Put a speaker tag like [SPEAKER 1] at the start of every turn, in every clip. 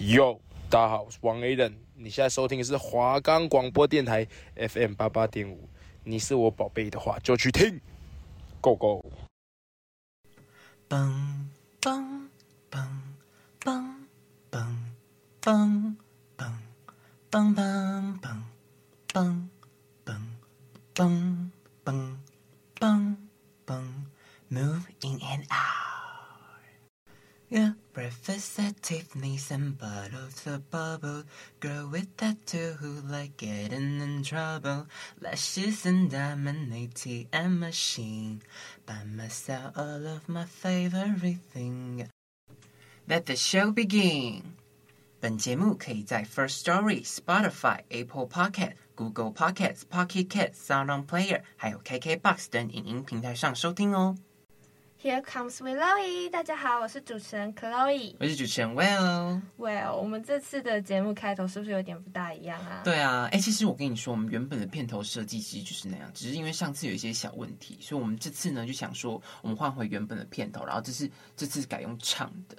[SPEAKER 1] 哟，大家好，我是王 A 你现在收听的是华冈广播电台 FM 八八点五。你是我宝贝的话，就去听，Go Go。
[SPEAKER 2] 嘣嘣嘣嘣嘣嘣嘣嘣嘣嘣嘣嘣嘣嘣，Move in and out。Yeah, breakfast at Tiffany's and bottles of bubble. Girl with tattoo who like getting in trouble. Lashes and diamond ATM machine. Buy myself all of my favorite thing. Let the show begin. 本节目可以在 First Story、Spotify、Apple Podcast、Google Podcasts、Pocket Casts、SoundOn Player，还有 KKBox 等影音平台上收听哦。
[SPEAKER 3] Here comes Chloe，大家好，我是主持人 Chloe，
[SPEAKER 2] 我是主持人 Well。
[SPEAKER 3] Well，我们这次的节目开头是不是有点不大一样啊？
[SPEAKER 2] 对啊，哎、欸，其实我跟你说，我们原本的片头设计其实就是那样，只是因为上次有一些小问题，所以我们这次呢就想说，我们换回原本的片头，然后这次这次改用唱的。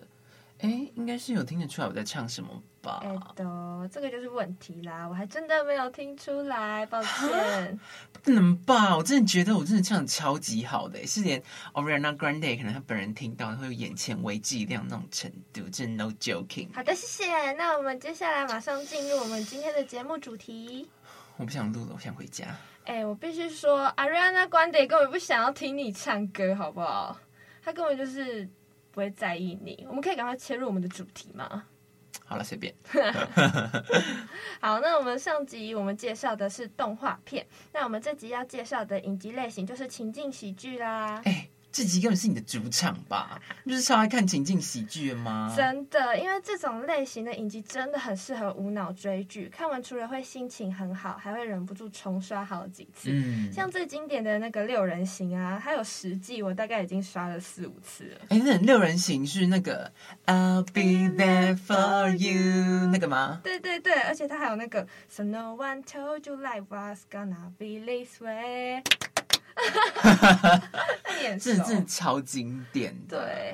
[SPEAKER 2] 哎，应该是有听得出来我在唱什么吧？
[SPEAKER 3] 哎，的，这个就是问题啦，我还真的没有听出来，抱歉。
[SPEAKER 2] 不能吧？我真的觉得我真的唱的超级好的，是连 Ariana Grande 可能他本人听到会有眼前为之一亮那种程度，真的 no joking。
[SPEAKER 3] 好的，谢谢。那我们接下来马上进入我们今天的节目主题。
[SPEAKER 2] 我不想录了，我想回家。
[SPEAKER 3] 哎，我必须说，Ariana Grande 根本不想要听你唱歌，好不好？他根本就是。不会在意你，我们可以赶快切入我们的主题吗？
[SPEAKER 2] 好了，随便。
[SPEAKER 3] 好，那我们上集我们介绍的是动画片，那我们这集要介绍的影集类型就是情境喜剧啦。
[SPEAKER 2] 欸这集根本是你的主场吧？不是超爱看情境喜剧吗？
[SPEAKER 3] 真的，因为这种类型的影集真的很适合无脑追剧，看完除了会心情很好，还会忍不住重刷好几次。嗯，像最经典的那个六人行啊，还有十季，我大概已经刷了四五次了。
[SPEAKER 2] 哎，那六人行是那个 I'll be there for you 那个吗？
[SPEAKER 3] 对对对，而且它还有那个 So no one told you life was gonna be this way。
[SPEAKER 2] 哈哈哈，这这超经典的。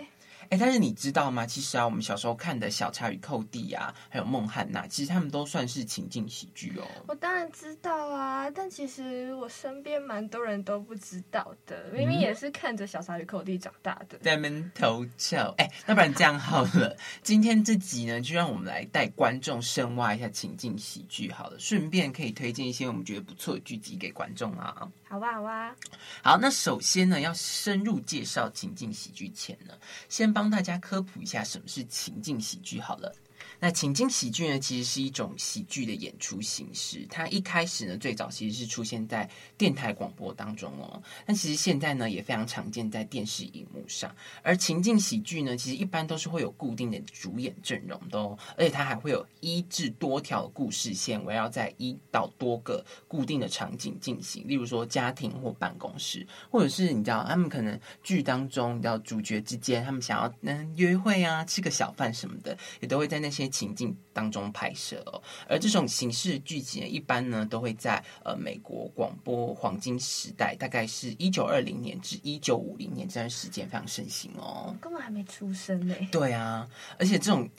[SPEAKER 2] 哎，但是你知道吗？其实啊，我们小时候看的小茶与寇弟啊，还有孟汉娜，其实他们都算是情境喜剧哦。
[SPEAKER 3] 我当然知道啊，但其实我身边蛮多人都不知道的。明明也是看着小茶与寇弟长大的。
[SPEAKER 2] 在那边偷笑。哎，那不然这样好了，今天这集呢，就让我们来带观众深挖一下情境喜剧好了，顺便可以推荐一些我们觉得不错的剧集给观众啊。
[SPEAKER 3] 好哇，好哇。
[SPEAKER 2] 好，那首先呢，要深入介绍情境喜剧前呢，先帮帮大家科普一下什么是情境喜剧好了。那情境喜剧呢，其实是一种喜剧的演出形式。它一开始呢，最早其实是出现在电台广播当中哦。但其实现在呢，也非常常见在电视荧幕上。而情境喜剧呢，其实一般都是会有固定的主演阵容的哦，而且它还会有一至多条故事线围绕在一到多个固定的场景进行。例如说家庭或办公室，或者是你知道他们可能剧当中，你知道主角之间他们想要嗯约会啊，吃个小饭什么的，也都会在那些。情境当中拍摄哦，而这种形式剧集呢，一般呢都会在呃美国广播黄金时代，大概是一九二零年至一九五零年这段时间非常盛行哦。
[SPEAKER 3] 根本还没出生呢。
[SPEAKER 2] 对啊，而且这种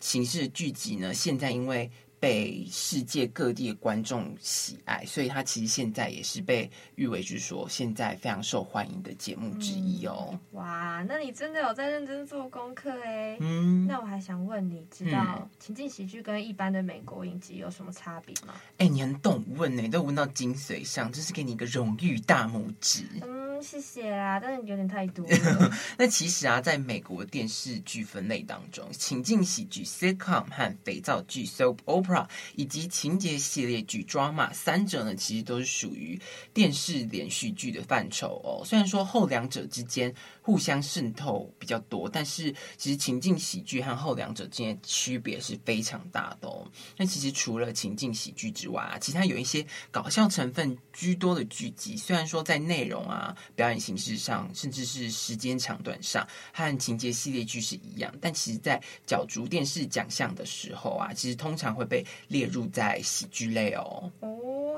[SPEAKER 2] 形式剧集呢，现在因为。被世界各地的观众喜爱，所以它其实现在也是被誉为，就是说现在非常受欢迎的节目之一哦。
[SPEAKER 3] 嗯、哇，那你真的有在认真做功课哎。嗯，那我还想问你，知道情境喜剧跟一般的美国影集有什么差别吗？
[SPEAKER 2] 哎、欸，你很懂问呢，都问到精髓上，这是给你一个荣誉大拇指。
[SPEAKER 3] 嗯谢谢啦，但是有点太多。
[SPEAKER 2] 那其实啊，在美国电视剧分类当中，情境喜剧 （sitcom） 和肥皂剧 （soap opera） 以及情节系列剧 （drama） 三者呢，其实都是属于电视连续剧的范畴哦。虽然说后两者之间互相渗透比较多，但是其实情境喜剧和后两者之间区别是非常大的哦。那其实除了情境喜剧之外啊，其他有一些搞笑成分居多的剧集，虽然说在内容啊。表演形式上，甚至是时间长短上，和情节系列剧是一样，但其实，在角逐电视奖项的时候啊，其实通常会被列入在喜剧类哦。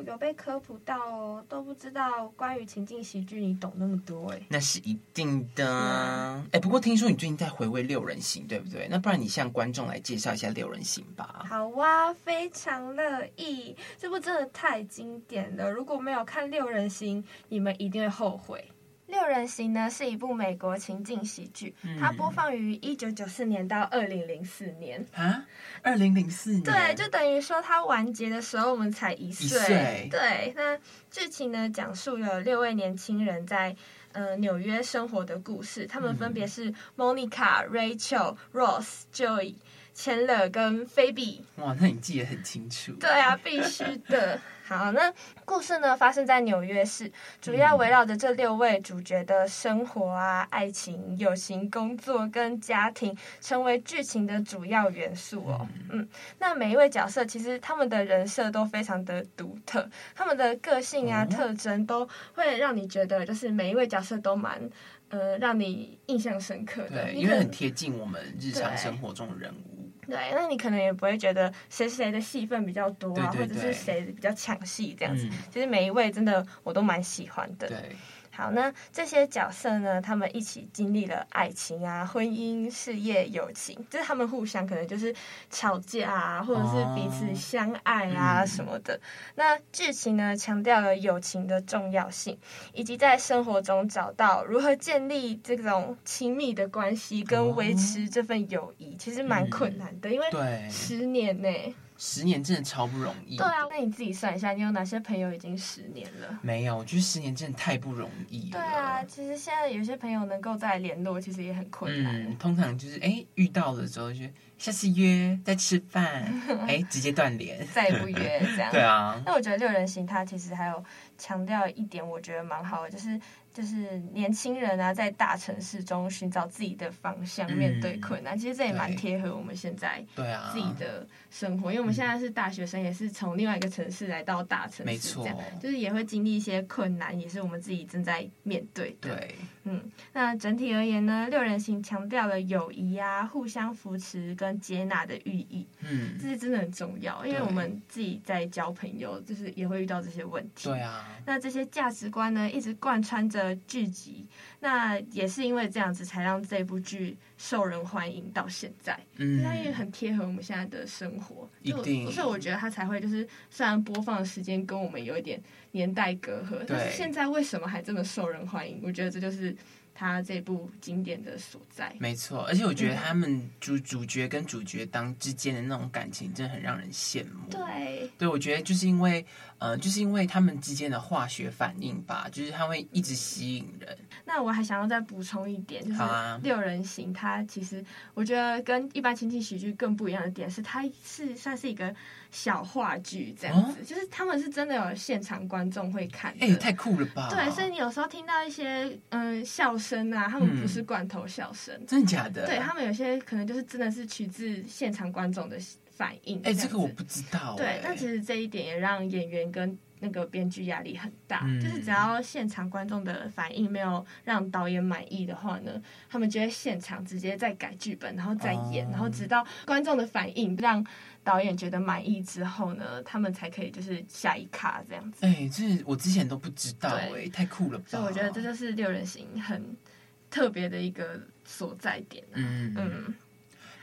[SPEAKER 3] 都有被科普到哦，都不知道关于情境喜剧你懂那么多哎。
[SPEAKER 2] 那是一定的。哎、嗯，不过听说你最近在回味六人行，对不对？那不然你向观众来介绍一下六人行吧。
[SPEAKER 3] 好啊，非常乐意。这部真的太经典了，如果没有看六人行，你们一定会后悔。六人行呢是一部美国情景喜剧，嗯、它播放于一九九四年到二零零四年
[SPEAKER 2] 啊，二零零四年，
[SPEAKER 3] 对，就等于说它完结的时候我们才一岁，一岁对。那剧情呢讲述了六位年轻人在呃纽约生活的故事，他们分别是 Monica、嗯、Rachel、Ross、Joey、Chandler 跟 Phoebe。
[SPEAKER 2] 哇，那你记得很清楚。
[SPEAKER 3] 对啊，必须的。好，那故事呢发生在纽约市，主要围绕着这六位主角的生活啊、爱情、友情、工作跟家庭，成为剧情的主要元素哦。嗯，那每一位角色其实他们的人设都非常的独特，他们的个性啊、特征都会让你觉得，就是每一位角色都蛮呃让你印象深刻的，
[SPEAKER 2] 对，因为很贴近我们日常生活中的人物。
[SPEAKER 3] 对，那你可能也不会觉得谁谁的戏份比较多啊，对对对，或者是谁比较抢戏这样子。嗯、其实每一位真的我都蛮喜欢的。对。好，那这些角色呢，他们一起经历了爱情啊、婚姻、事业、友情，就是他们互相可能就是吵架啊，或者是彼此相爱啊什么的。哦嗯、那剧情呢，强调了友情的重要性，以及在生活中找到如何建立这种亲密的关系跟维持这份友谊，哦、其实蛮困难的，嗯、因为十年呢。
[SPEAKER 2] 十年真的超不容易。
[SPEAKER 3] 对啊，那你自己算一下，你有哪些朋友已经十年了？
[SPEAKER 2] 没有，我觉得十年真的太不容易了。
[SPEAKER 3] 对啊，其实现在有些朋友能够再联络，其实也很困难。
[SPEAKER 2] 嗯，通常就是哎遇到了之后就下次约再吃饭，哎直接断联，
[SPEAKER 3] 再不约这样。
[SPEAKER 2] 对啊。
[SPEAKER 3] 那我觉得六人行它其实还有强调一点，我觉得蛮好的，就是。就是年轻人啊，在大城市中寻找自己的方向，面对困难，嗯、其实这也蛮贴合我们现在对。啊自己的生活，啊、因为我们现在是大学生，也是从另外一个城市来到大城市，这样就是也会经历一些困难，也是我们自己正在面对的。对，嗯，那整体而言呢，六人行强调了友谊啊、互相扶持跟接纳的寓意，嗯，这是真的很重要，因为我们自己在交朋友，就是也会遇到这些问题。对啊，那这些价值观呢，一直贯穿着。剧集，那也是因为这样子，才让这部剧受人欢迎到现在。嗯，它也很贴合我们现在的生活，一定。所以我觉得它才会就是，虽然播放的时间跟我们有一点年代隔阂，对但是现在为什么还这么受人欢迎？我觉得这就是。它这部经典的所在，
[SPEAKER 2] 没错，而且我觉得他们主主角跟主角当之间的那种感情，真的很让人羡慕。
[SPEAKER 3] 对，
[SPEAKER 2] 对，我觉得就是因为，呃，就是因为他们之间的化学反应吧，就是他会一直吸引人。
[SPEAKER 3] 那我还想要再补充一点，就是六人行，它其实我觉得跟一般情景喜剧更不一样的点是，它是算是一个。小话剧这样子，哦、就是他们是真的有现场观众会看，
[SPEAKER 2] 哎、欸，太酷了吧！
[SPEAKER 3] 对，所以你有时候听到一些嗯笑声啊，他们不是罐头笑声，
[SPEAKER 2] 嗯，真的假的？
[SPEAKER 3] 对，他们有些可能就是真的是取自现场观众的反应。
[SPEAKER 2] 哎、欸，这个我不知道。
[SPEAKER 3] 对，但其实这一点也让演员跟那个编剧压力很大，嗯、就是只要现场观众的反应没有让导演满意的话呢，他们就会现场直接再改剧本，然后再演，哦、然后直到观众的反应让。导演觉得满意之后呢，他们才可以就是下一卡这样子。
[SPEAKER 2] 哎、欸，这我之前都不知道哎，太酷了吧！
[SPEAKER 3] 所以我觉得这就是六人行很特别的一个所在点。嗯嗯。嗯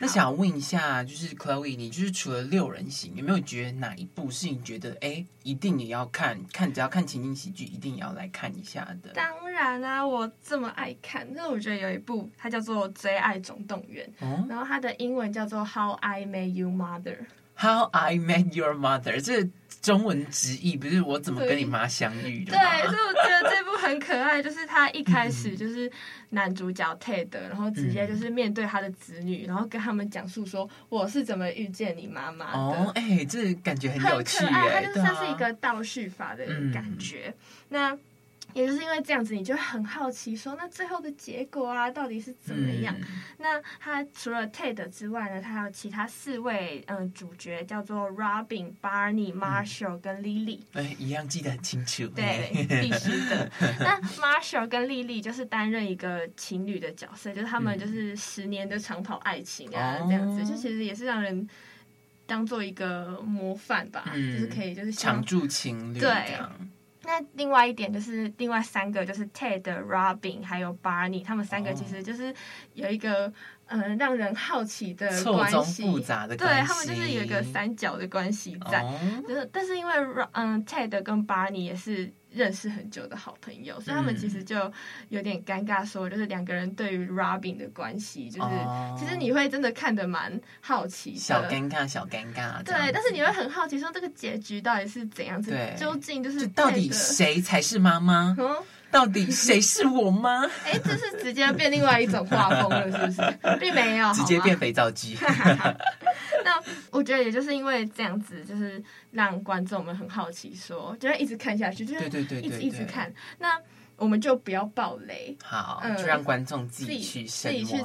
[SPEAKER 2] 那想问一下，就是 Chloe，你就是除了六人行，有没有觉得哪一部是你觉得哎、欸，一定也要看看，只要看情景喜剧，一定也要来看一下的？
[SPEAKER 3] 当然啊，我这么爱看，那我觉得有一部，它叫做《最爱总动员》，哦、然后它的英文叫做《How I Met Your Mother》。
[SPEAKER 2] How I Met Your Mother，这个中文直译不是我怎么跟你妈相遇的？
[SPEAKER 3] 对，所以我觉得这部很可爱，就是他一开始就是男主角 Ted，然后直接就是面对他的子女，然后跟他们讲述说我是怎么遇见你妈妈的。
[SPEAKER 2] 哦，哎、欸，这感觉很有趣，
[SPEAKER 3] 很可爱，它就像是一个倒叙法的感觉。嗯、那。也就是因为这样子，你就很好奇说，那最后的结果啊，到底是怎么样？嗯、那他除了 Ted 之外呢，他还有其他四位嗯、呃、主角，叫做 Robin、Barney、Marshall 跟 Lily。
[SPEAKER 2] 哎，一样记得很清楚。
[SPEAKER 3] 对，必须的。那 Marshall 跟 Lily 就是担任一个情侣的角色，就是他们就是十年的长跑爱情啊，嗯、这样子，就其实也是让人。当做一个模范吧，嗯、就是可以就是
[SPEAKER 2] 常驻情侣。
[SPEAKER 3] 对，那另外一点就是另外三个就是 Ted、Robin 还有 Barney，他们三个其实就是有一个。嗯、呃，让人好奇的关系，
[SPEAKER 2] 错综复杂的关系，
[SPEAKER 3] 对，他们就是有一个三角的关系在。哦、就是，但是因为嗯，Ted 跟 Barney 也是认识很久的好朋友，所以他们其实就有点尴尬，说就是两个人对于 Robin 的关系，就是、哦、其实你会真的看得蛮好奇的，
[SPEAKER 2] 小尴尬，小尴尬。
[SPEAKER 3] 对，但是你会很好奇，说这个结局到底是怎样子？究竟就是就
[SPEAKER 2] 到底谁才是妈妈？嗯到底谁是我妈？
[SPEAKER 3] 哎、欸，这是直接变另外一种画风了，是不是？并没有，
[SPEAKER 2] 直接变肥皂机。
[SPEAKER 3] 那我觉得也就是因为这样子，就是让观众们很好奇说，说就会一直看下去，就是一直一直看。那我们就不要暴雷，
[SPEAKER 2] 好，嗯、就让观众自己去自己去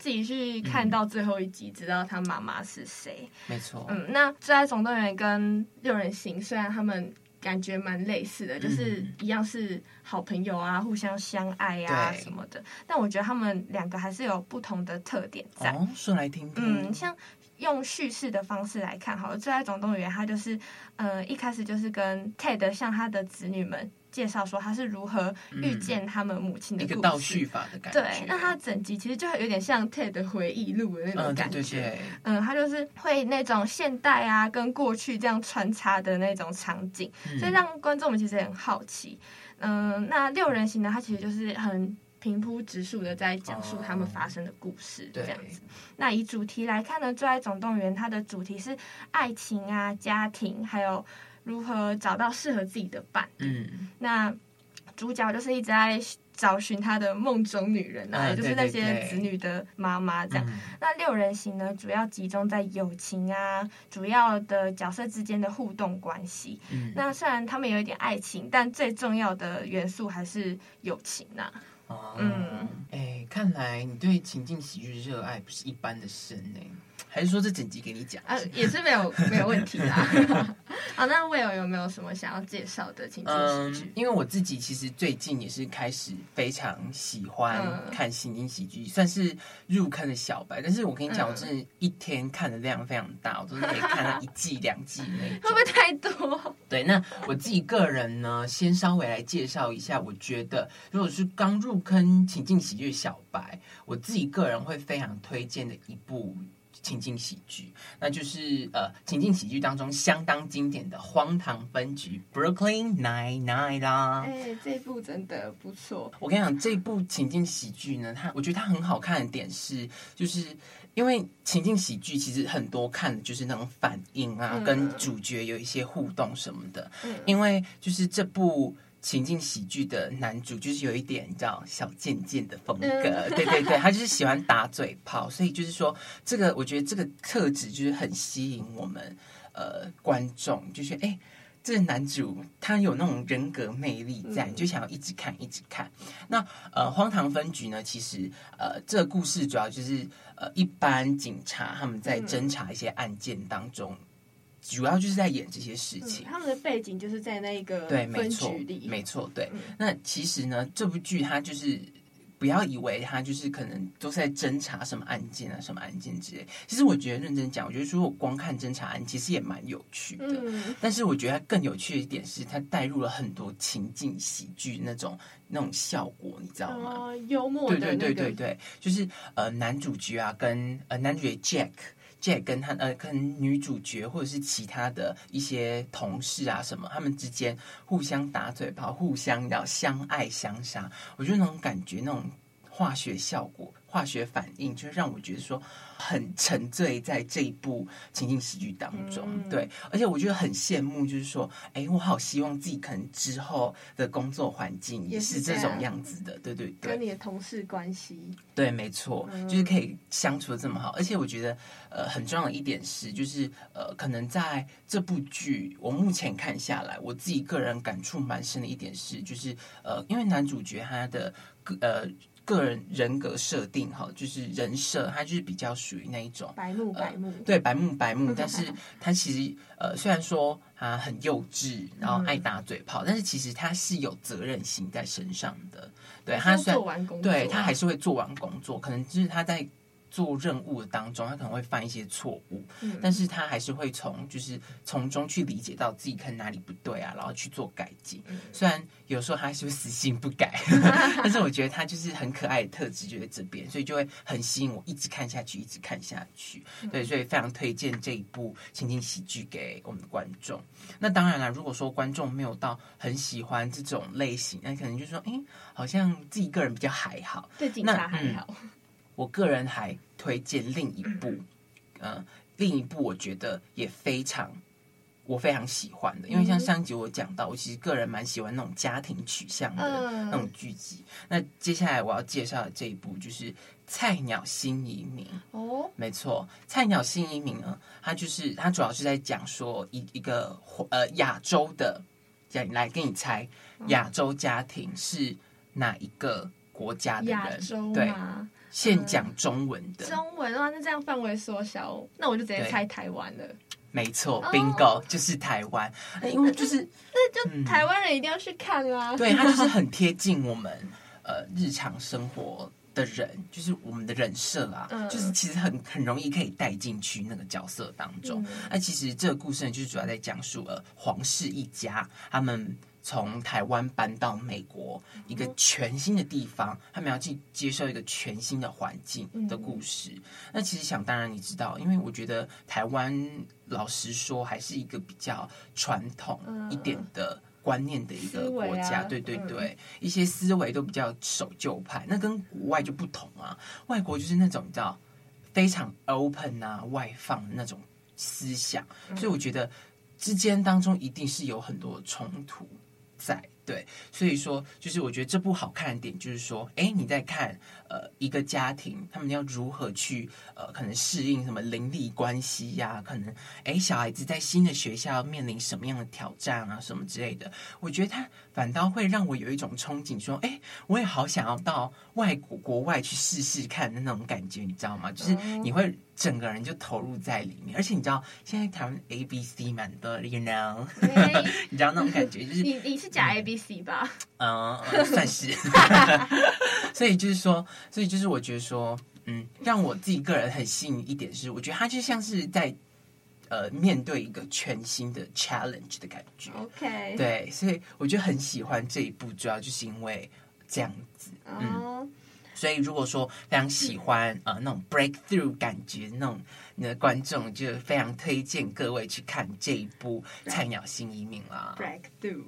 [SPEAKER 3] 自己去看到最后一集，嗯、知道他妈妈是谁。
[SPEAKER 2] 没错，
[SPEAKER 3] 嗯，那《最爱总动员》跟六人行，虽然他们。感觉蛮类似的，就是一样是好朋友啊，互相相爱啊什么的。但我觉得他们两个还是有不同的特点在。
[SPEAKER 2] 哦，说来听听。
[SPEAKER 3] 嗯，像用叙事的方式来看，好了，《最爱总动员》他就是，呃，一开始就是跟 Ted 向他的子女们。介绍说他是如何遇见他们母亲的故事，
[SPEAKER 2] 嗯、一个倒叙法的感觉。
[SPEAKER 3] 对，那他整集其实就有点像 Ted 的回忆录的那种感觉。嗯，对对对。嗯，他就是会那种现代啊跟过去这样穿插的那种场景，嗯、所以让观众们其实也很好奇。嗯，那六人行呢，他其实就是很平铺直述的在讲述他们发生的故事，这样子。哦、那以主题来看呢，《最爱总动员》它的主题是爱情啊、家庭，还有。如何找到适合自己的伴？嗯，那主角就是一直在找寻他的梦中女人啊，也、嗯、就是那些子女的妈妈这样。嗯、那六人行呢，主要集中在友情啊，主要的角色之间的互动关系。嗯，那虽然他们有一点爱情，但最重要的元素还是友情呐、啊。
[SPEAKER 2] 哦、嗯，哎、欸，看来你对情境喜剧热爱不是一般的深呢、欸。还是说这整集给你讲？啊，
[SPEAKER 3] 也是没有没有问题啦。好，那 Will 有没有什么想要介绍的情景喜剧？
[SPEAKER 2] 嗯，因为我自己其实最近也是开始非常喜欢看情景喜剧，嗯、算是入坑的小白。但是我跟你讲，嗯、我真的一天看的量非常大，我都是可以看到一季 两季那种。会
[SPEAKER 3] 不会太多？
[SPEAKER 2] 对，那我自己个人呢，先稍微来介绍一下。我觉得，如果是刚入坑情境喜剧小白，我自己个人会非常推荐的一部。情境喜剧，那就是呃，情境喜剧当中相当经典的《荒唐分局》（Brooklyn Nine-Nine） 啦。
[SPEAKER 3] 哎，这部真的不错。
[SPEAKER 2] 我跟你讲，这部情境喜剧呢，它我觉得它很好看的点是，就是因为情境喜剧其实很多看的就是那种反应啊，嗯、跟主角有一些互动什么的。嗯、因为就是这部。情境喜剧的男主就是有一点你知道小贱贱的风格，嗯、对对对，他就是喜欢打嘴炮，所以就是说这个我觉得这个特质就是很吸引我们呃观众，就是哎这个男主他有那种人格魅力在，嗯、就想要一直看一直看。那呃荒唐分局呢，其实呃这个故事主要就是呃一般警察他们在侦查一些案件当中。嗯主要就是在演这些事情，
[SPEAKER 3] 嗯、他们的背景就是在那个分局里，
[SPEAKER 2] 对，没错，没错，对。嗯、那其实呢，这部剧它就是不要以为它就是可能都是在侦查什么案件啊，什么案件之类。其实我觉得认真讲，我觉得如果光看侦查案，其实也蛮有趣的。嗯、但是我觉得它更有趣的一点是，它带入了很多情境喜剧那种那种效果，你知道吗？
[SPEAKER 3] 呃、幽默的、那个，
[SPEAKER 2] 对对对对对，就是呃男主角啊，跟呃男主角 Jack。也跟他呃，跟女主角或者是其他的一些同事啊什么，他们之间互相打嘴炮，互相要相爱相杀，我觉得那种感觉，那种化学效果。化学反应就让我觉得说很沉醉在这一部情景喜剧当中，嗯、对，而且我觉得很羡慕，就是说，哎，我好希望自己可能之后的工作环境也是这种样子的，对对对，
[SPEAKER 3] 跟你的同事关系，
[SPEAKER 2] 对，没错，嗯、就是可以相处的这么好，而且我觉得，呃，很重要的一点是，就是呃，可能在这部剧我目前看下来，我自己个人感触蛮深的一点是，就是呃，因为男主角他的呃。个人人格设定哈，就是人设，他就是比较属于那一种
[SPEAKER 3] 白目白目，
[SPEAKER 2] 呃、对白目白目，但是他其实呃，虽然说他很幼稚，然后爱打嘴炮，嗯、但是其实他是有责任心在身上的。对他虽然做完工作，对他还是会做完工作，可能就是他在。做任务的当中，他可能会犯一些错误，嗯、但是他还是会从就是从中去理解到自己可能哪里不对啊，然后去做改进。嗯、虽然有时候他是不是死性不改，但是我觉得他就是很可爱的特质就在这边，所以就会很吸引我一直看下去，一直看下去。对，所以非常推荐这一部情景喜剧给我们的观众。那当然了，如果说观众没有到很喜欢这种类型，那可能就说，哎，好像自己个人比较还好，
[SPEAKER 3] 对警察还好。
[SPEAKER 2] 嗯我个人还推荐另一部，呃，另一部我觉得也非常，我非常喜欢的，因为像上集我讲到，我其实个人蛮喜欢那种家庭取向的那种剧集。那接下来我要介绍的这一部就是《菜鸟新移民》哦，没错，《菜鸟新移民》呢，它就是它主要是在讲说一一个呃亚洲的，讲来给你猜，亚洲家庭是哪一个国家的人？
[SPEAKER 3] 亚洲
[SPEAKER 2] 对。现讲中文的，
[SPEAKER 3] 嗯、中文的话，那这样范围缩小，那我就直接猜台湾了。
[SPEAKER 2] 没错，Bingo，就是台湾，因为就是
[SPEAKER 3] 那就台湾人一定要去看啦。
[SPEAKER 2] 嗯、对，他就是很贴近我们 呃日常生活的人，就是我们的人设啦，嗯、就是其实很很容易可以带进去那个角色当中。那、嗯、其实这个故事呢，就是主要在讲述了皇室一家他们。从台湾搬到美国一个全新的地方，他们要去接受一个全新的环境的故事。那其实想当然，你知道，因为我觉得台湾老实说还是一个比较传统一点的观念的一个国家，对对对，一些思维都比较守旧派。那跟国外就不同啊，外国就是那种你知道非常 open 啊、外放的那种思想，所以我觉得之间当中一定是有很多冲突。在对，所以说就是我觉得这部好看的点就是说，哎，你在看呃一个家庭，他们要如何去呃可能适应什么邻里关系呀、啊？可能哎小孩子在新的学校面临什么样的挑战啊？什么之类的？我觉得他反倒会让我有一种憧憬，说，哎，我也好想要到外国国外去试试看的那种感觉，你知道吗？就是你会。整个人就投入在里面，而且你知道现在台湾 A B C 蛮多的，you know，你知道那种感觉就是
[SPEAKER 3] 你你是假 A B C 吧？
[SPEAKER 2] 嗯，算是。所以就是说，所以就是我觉得说，嗯，让我自己个人很吸引一点是，我觉得他就像是在呃面对一个全新的 challenge 的感觉。
[SPEAKER 3] OK，
[SPEAKER 2] 对，所以我就很喜欢这一部，主要就是因为这样子，嗯。Oh. 所以，如果说非常喜欢呃那种 breakthrough 感觉那种你的观众，就非常推荐各位去看这一部《菜鸟新移民》啦。
[SPEAKER 3] breakthrough。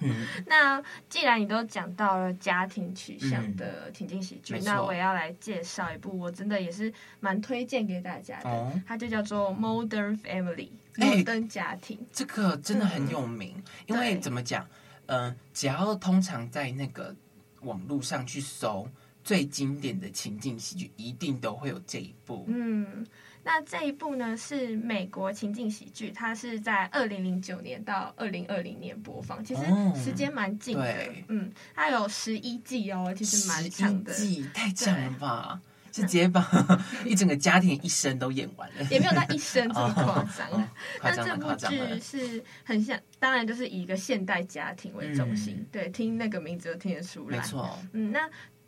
[SPEAKER 3] 嗯，那既然你都讲到了家庭取向的情境喜剧，嗯、那我也要来介绍一部，我真的也是蛮推荐给大家的，哦、它就叫做《Modern Family》摩登家庭。
[SPEAKER 2] 这个真的很有名，嗯、因为怎么讲？嗯、呃，只要通常在那个网络上去搜。最经典的情境喜剧一定都会有这一部。
[SPEAKER 3] 嗯，那这一部呢是美国情景喜剧，它是在二零零九年到二零二零年播放，其实时间蛮近的。哦、嗯，它有十一季哦，其实蛮长的。
[SPEAKER 2] 季太长了吧？对是直接把 一整个家庭一生都演完了，
[SPEAKER 3] 也没有到一生这么夸张。那这部剧是很像，当然就是以一个现代家庭为中心。嗯、对，听那个名字就听得出来。
[SPEAKER 2] 没错。
[SPEAKER 3] 嗯，那。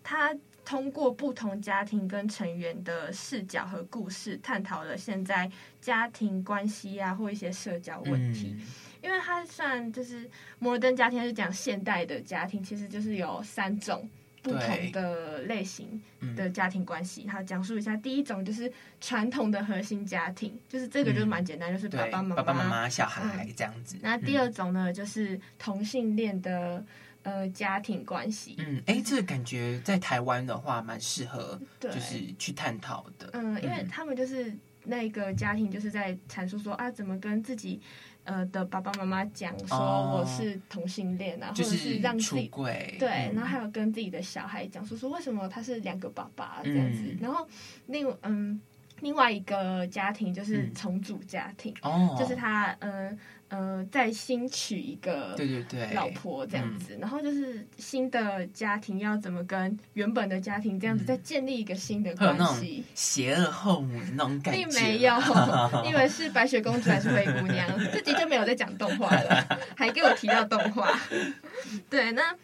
[SPEAKER 3] 他通过不同家庭跟成员的视角和故事，探讨了现在家庭关系啊，或一些社交问题。嗯、因为它算就是摩登家庭，是讲现代的家庭，其实就是有三种不同的类型的家庭关系。他讲述一下，第一种就是传统的核心家庭，就是这个就是蛮简单，就是爸爸妈妈、
[SPEAKER 2] 爸爸妈妈、小孩这样子。
[SPEAKER 3] 那第二种呢，就是同性恋的。呃，家庭关系，
[SPEAKER 2] 嗯，哎，这个感觉在台湾的话蛮适合，就是去探讨的。
[SPEAKER 3] 嗯，因为他们就是那个家庭，就是在阐述说啊，怎么跟自己呃的爸爸妈妈讲说我是同性恋啊，或者是让自己对，然后还有跟自己的小孩讲说说为什么他是两个爸爸这样子，然后另嗯另外一个家庭就是重组家庭，哦，就是他嗯。呃，再新娶一个对对对老婆这样子，然后就是新的家庭要怎么跟原本的家庭这样子再建立一个新的关系？
[SPEAKER 2] 邪恶后母那种感觉，
[SPEAKER 3] 并没有，因为是白雪公主还是灰姑娘，自己就没有在讲动画了，还给我提到动画。对，那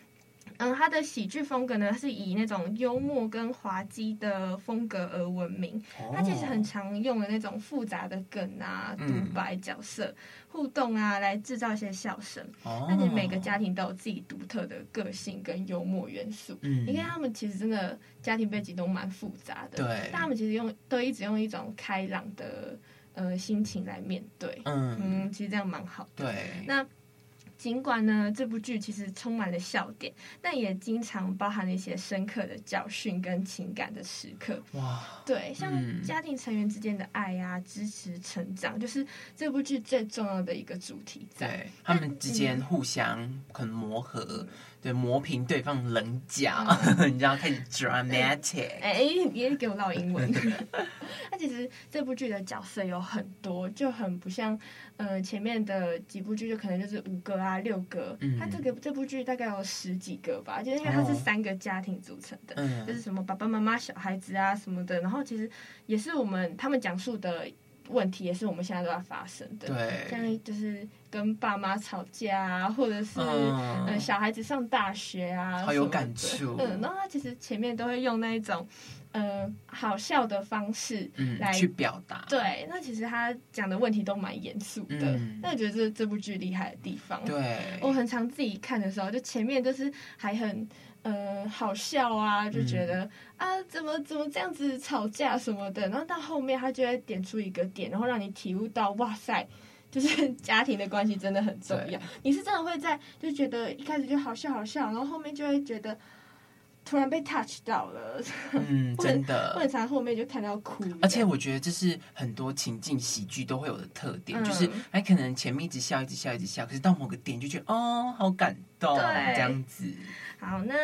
[SPEAKER 3] 嗯，他的喜剧风格呢是以那种幽默跟滑稽的风格而闻名。他其实很常用的那种复杂的梗啊、独白、角色互动啊，来制造一些笑声。那你每个家庭都有自己独特的个性跟幽默元素。嗯，你看他们其实真的家庭背景都蛮复杂的。
[SPEAKER 2] 对，
[SPEAKER 3] 但他们其实用都一直用一种开朗的呃心情来面对。嗯嗯，其实这样蛮好的。
[SPEAKER 2] 对，
[SPEAKER 3] 那。尽管呢，这部剧其实充满了笑点，但也经常包含了一些深刻的教训跟情感的时刻。哇，对，像家庭成员之间的爱呀、啊、支持、成长，就是这部剧最重要的一个主题在。
[SPEAKER 2] 对，他们之间互相可能磨合。嗯对，磨平对方棱角，嗯、你知道，开始 dramatic。
[SPEAKER 3] 哎、欸，你也给我唠英文。那其实这部剧的角色有很多，就很不像，呃，前面的几部剧就可能就是五个啊、六个。嗯。它这个这部剧大概有十几个吧，就是因为它是三个家庭组成的，哦、就是什么爸爸妈妈、小孩子啊什么的。然后其实也是我们他们讲述的。问题也是我们现在都在发生的，
[SPEAKER 2] 对，
[SPEAKER 3] 像就是跟爸妈吵架啊，或者是嗯、呃、小孩子上大学啊，
[SPEAKER 2] 好有感触。
[SPEAKER 3] 嗯，然后他其实前面都会用那一种呃好笑的方式来、
[SPEAKER 2] 嗯、去表达。
[SPEAKER 3] 对，那其实他讲的问题都蛮严肃的。嗯、那我觉得这这部剧厉害的地方，
[SPEAKER 2] 对，
[SPEAKER 3] 我很常自己看的时候，就前面就是还很。嗯、呃，好笑啊，就觉得、嗯、啊，怎么怎么这样子吵架什么的，然后到后面他就会点出一个点，然后让你体悟到，哇塞，就是 家庭的关系真的很重要。你是真的会在就觉得一开始就好笑好笑，然后后面就会觉得突然被 touch 到了，
[SPEAKER 2] 嗯，真的，
[SPEAKER 3] 或者从后面就看到哭。
[SPEAKER 2] 而且我觉得这是很多情境喜剧都会有的特点，嗯、就是还可能前面一直笑，一直笑，一直笑，可是到某个点就觉得哦，好感动，这样子。
[SPEAKER 3] 好，那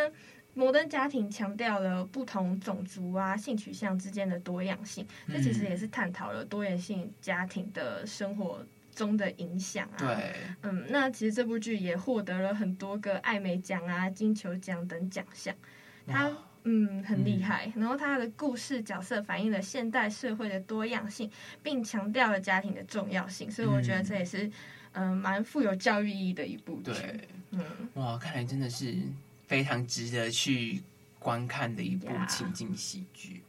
[SPEAKER 3] 摩登家庭强调了不同种族啊、性取向之间的多样性，嗯、这其实也是探讨了多元性家庭的生活中的影响啊。
[SPEAKER 2] 对，
[SPEAKER 3] 嗯，那其实这部剧也获得了很多个艾美奖啊、金球奖等奖项，它哇嗯很厉害。嗯、然后他的故事角色反映了现代社会的多样性，并强调了家庭的重要性，所以我觉得这也是嗯蛮富有教育意义的一部剧。
[SPEAKER 2] 对，
[SPEAKER 3] 嗯，
[SPEAKER 2] 哇，看来真的是。非常值得去观看的一部情景喜剧。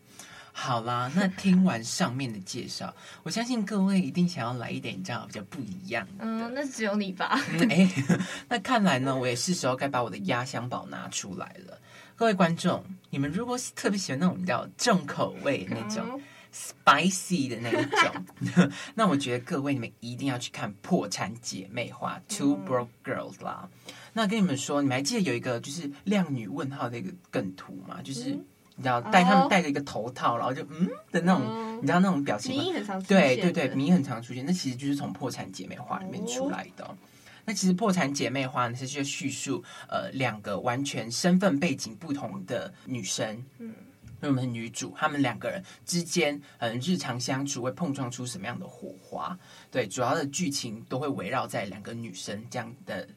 [SPEAKER 2] 好啦，那听完上面的介绍，我相信各位一定想要来一点这样比较不一样的。
[SPEAKER 3] 嗯，那只有你吧？
[SPEAKER 2] 哎、嗯，那看来呢，我也是时候该把我的压箱宝拿出来了。各位观众，你们如果特别喜欢那种比较重口味那种 spicy 的那一种，那我觉得各位你们一定要去看《破产姐妹花》Two Broke Girls 啦。那跟你们说，你们还记得有一个就是靓女问号的一个梗图吗？就是你知道戴他们戴着一个头套，然后就嗯的那种，你知道那种表情吗？
[SPEAKER 3] 迷很常出
[SPEAKER 2] 现。对对对，迷很常出现。那其实就是从《破产姐妹花》里面出来的。那其实《破产姐妹花》呢，是就叙述呃两个完全身份背景不同的女生，嗯，那我们女主她们两个人之间嗯日常相处会碰撞出什么样的火花？对，主要的剧情都会围绕在两个女生这样的。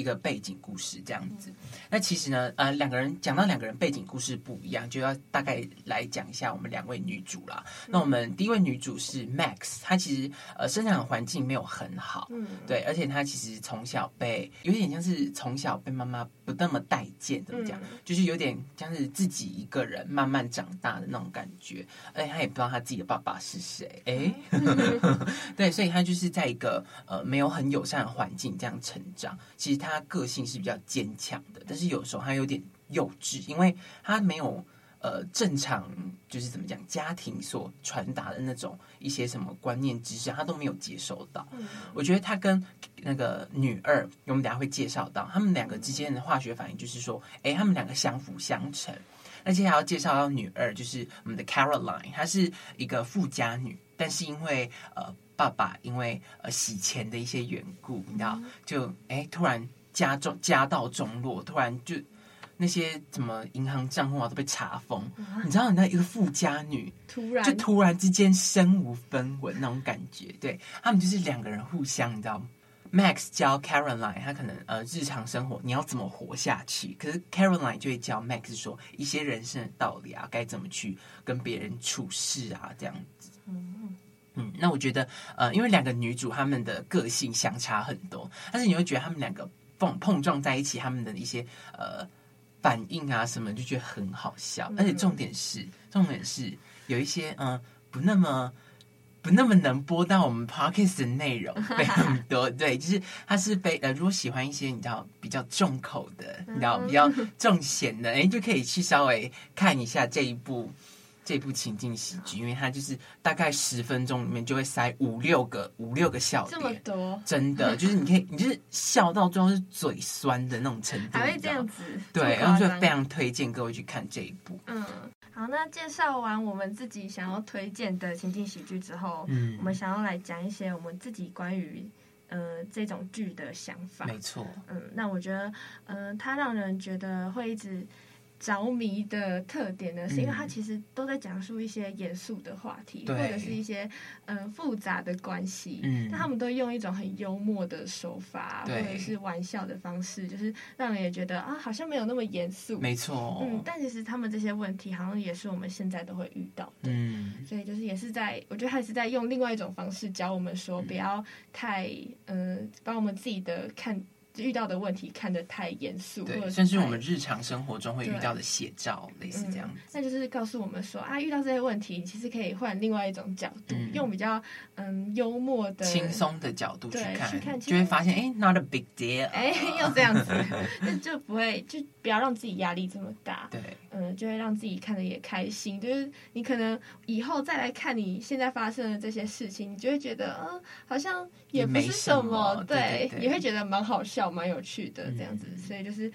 [SPEAKER 2] 一个背景故事这样子，那其实呢，呃，两个人讲到两个人背景故事不一样，就要大概来讲一下我们两位女主啦。那我们第一位女主是 Max，她其实呃生长环境没有很好，嗯，对，而且她其实从小被有点像是从小被妈妈不那么待见，怎么讲，就是有点像是自己一个人慢慢长大的那种感觉，而且她也不知道她自己的爸爸是谁，哎，对，所以她就是在一个呃没有很友善的环境这样成长，其实她。他个性是比较坚强的，但是有时候他有点幼稚，因为他没有呃正常就是怎么讲家庭所传达的那种一些什么观念知识，他都没有接收到。嗯、我觉得他跟那个女二，我们等下会介绍到他们两个之间的化学反应，就是说，哎，他们两个相辅相成。那接下来要介绍到女二，就是我们的 Caroline，她是一个富家女，但是因为呃爸爸因为呃洗钱的一些缘故，你知道，就哎突然。家中家道中落，突然就那些什么银行账户啊都被查封，啊、你知道，你那一个富家女突然就突然之间身无分文那种感觉，对他们就是两个人互相，你知道吗？Max 教 Caroline，他可能呃日常生活你要怎么活下去，可是 Caroline 就会教 Max 说一些人生的道理啊，该怎么去跟别人处事啊，这样子。嗯嗯，那我觉得呃，因为两个女主她们的个性相差很多，但是你会觉得她们两个。碰碰撞在一起，他们的一些呃反应啊什么，就觉得很好笑。
[SPEAKER 3] 嗯、
[SPEAKER 2] 而且重点是，重点是有一些嗯不那么不那么能播到我们 podcast 的内容 非常多。对，就是它是被呃，如果喜欢一些你知道比较重口的，你知道比较重咸的，哎，就可以去稍微看一下这一部。这部情境喜剧，因为它就是大概十分钟里面就会塞五六个五六个笑点，
[SPEAKER 3] 这么多，
[SPEAKER 2] 真的就是你可以，你就是笑到最后是嘴酸的那种程度，
[SPEAKER 3] 还会这样子，
[SPEAKER 2] 对，然后就非常推荐各位去看这一部。
[SPEAKER 3] 嗯，好，那介绍完我们自己想要推荐的情境喜剧之后，嗯，我们想要来讲一些我们自己关于呃这种剧的想法。
[SPEAKER 2] 没错，
[SPEAKER 3] 嗯，那我觉得，嗯、呃，它让人觉得会一直。着迷的特点呢，是因为它其实都在讲述一些严肃的话题，嗯、或者是一些嗯、呃、复杂的关系，嗯，但他们都用一种很幽默的手法，或者是玩笑的方式，就是让人也觉得啊，好像没有那么严肃，
[SPEAKER 2] 没错，
[SPEAKER 3] 嗯，但其实他们这些问题好像也是我们现在都会遇到的，
[SPEAKER 2] 嗯，
[SPEAKER 3] 所以就是也是在，我觉得他是在用另外一种方式教我们说，不要太嗯、呃，把我们自己的看。遇到的问题看得太严肃，
[SPEAKER 2] 对，甚至我们日常生活中会遇到的写照，类似这样、嗯。
[SPEAKER 3] 那就是告诉我们说啊，遇到这些问题，其实可以换另外一种角度，嗯、用比较嗯幽默的、
[SPEAKER 2] 轻松的角度去看，
[SPEAKER 3] 去看
[SPEAKER 2] 就会发现，哎，not a big deal，
[SPEAKER 3] 哎，又这样子，那就不会，就不要让自己压力这么大。
[SPEAKER 2] 对，
[SPEAKER 3] 嗯，就会让自己看得也开心。就是你可能以后再来看你现在发生的这些事情，你就会觉得，嗯，好像也不是什么，什么对，对，对，对，也会觉得蛮好笑。蛮有趣的这样子，所以就是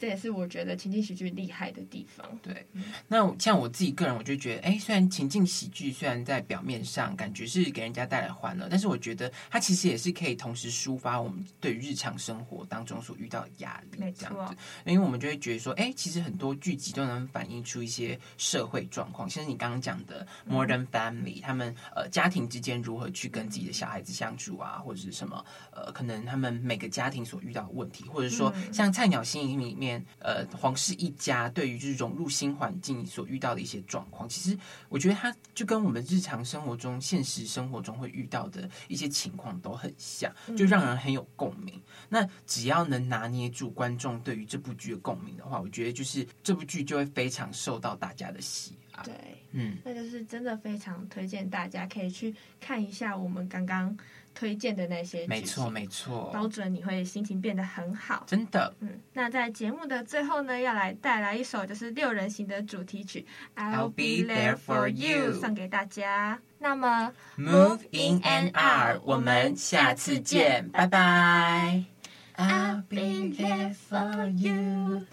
[SPEAKER 3] 这也是我觉得情境喜剧厉害的地方。
[SPEAKER 2] 对，那像我自己个人，我就觉得，哎，虽然情境喜剧虽然在表面上感觉是给人家带来欢乐，但是我觉得它其实也是可以同时抒发我们对日常生活当中所遇到的压力。这样子，因为我们就会觉得说，哎，其实很多剧集都能反映出一些社会状况，像是你刚刚讲的《Modern Family》，他们呃家庭之间如何去跟自己的小孩子相处啊，或者是什么呃，可能他们每个家庭所遇到的问题，或者说像《菜鸟新营》里面。呃，皇室一家对于就是融入新环境所遇到的一些状况，其实我觉得它就跟我们日常生活中、现实生活中会遇到的一些情况都很像，就让人很有共鸣。嗯、那只要能拿捏住观众对于这部剧的共鸣的话，我觉得就是这部剧就会非常受到大家的喜爱。
[SPEAKER 3] 对，嗯，那就是真的非常推荐大家可以去看一下我们刚刚。推荐的那些，
[SPEAKER 2] 没错没错，
[SPEAKER 3] 保准你会心情变得很好，
[SPEAKER 2] 真的。
[SPEAKER 3] 嗯，那在节目的最后呢，要来带来一首就是六人行的主题曲《I'll Be There For You》送给大家。那么
[SPEAKER 2] ，Move In and Out，我们下次见，拜拜。I'll be there for you。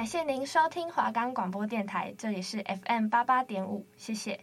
[SPEAKER 3] 感谢您收听华冈广播电台，这里是 FM 八八点五，谢谢。